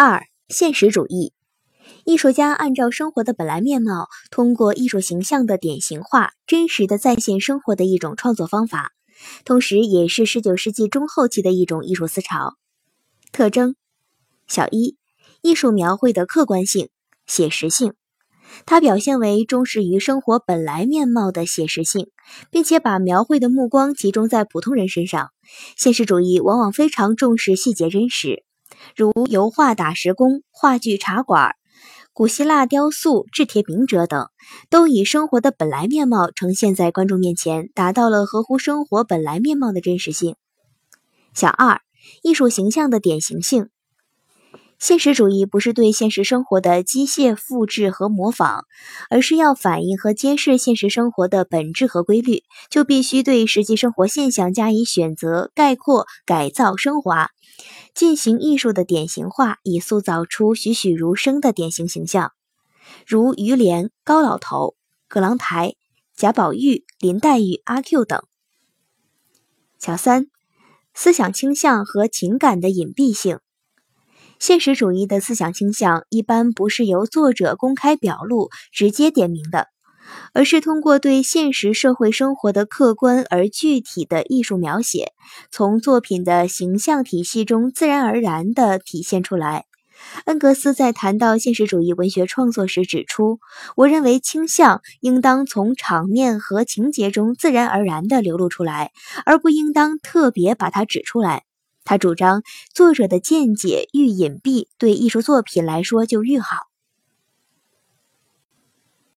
二、现实主义。艺术家按照生活的本来面貌，通过艺术形象的典型化，真实的再现生活的一种创作方法，同时也是十九世纪中后期的一种艺术思潮。特征：小一、艺术描绘的客观性、写实性。它表现为忠实于生活本来面貌的写实性，并且把描绘的目光集中在普通人身上。现实主义往往非常重视细节真实，如油画打石工、话剧茶馆、古希腊雕塑制铁饼者等，都以生活的本来面貌呈现在观众面前，达到了合乎生活本来面貌的真实性。小二，艺术形象的典型性。现实主义不是对现实生活的机械复制和模仿，而是要反映和揭示现实生活的本质和规律，就必须对实际生活现象加以选择、概括、改造、升华，进行艺术的典型化，以塑造出栩栩如生的典型形象，如于连、高老头、葛朗台、贾宝玉、林黛玉、阿 Q 等。小三，思想倾向和情感的隐蔽性。现实主义的思想倾向一般不是由作者公开表露、直接点明的，而是通过对现实社会生活的客观而具体的艺术描写，从作品的形象体系中自然而然地体现出来。恩格斯在谈到现实主义文学创作时指出：“我认为倾向应当从场面和情节中自然而然地流露出来，而不应当特别把它指出来。”他主张，作者的见解愈隐蔽，对艺术作品来说就愈好。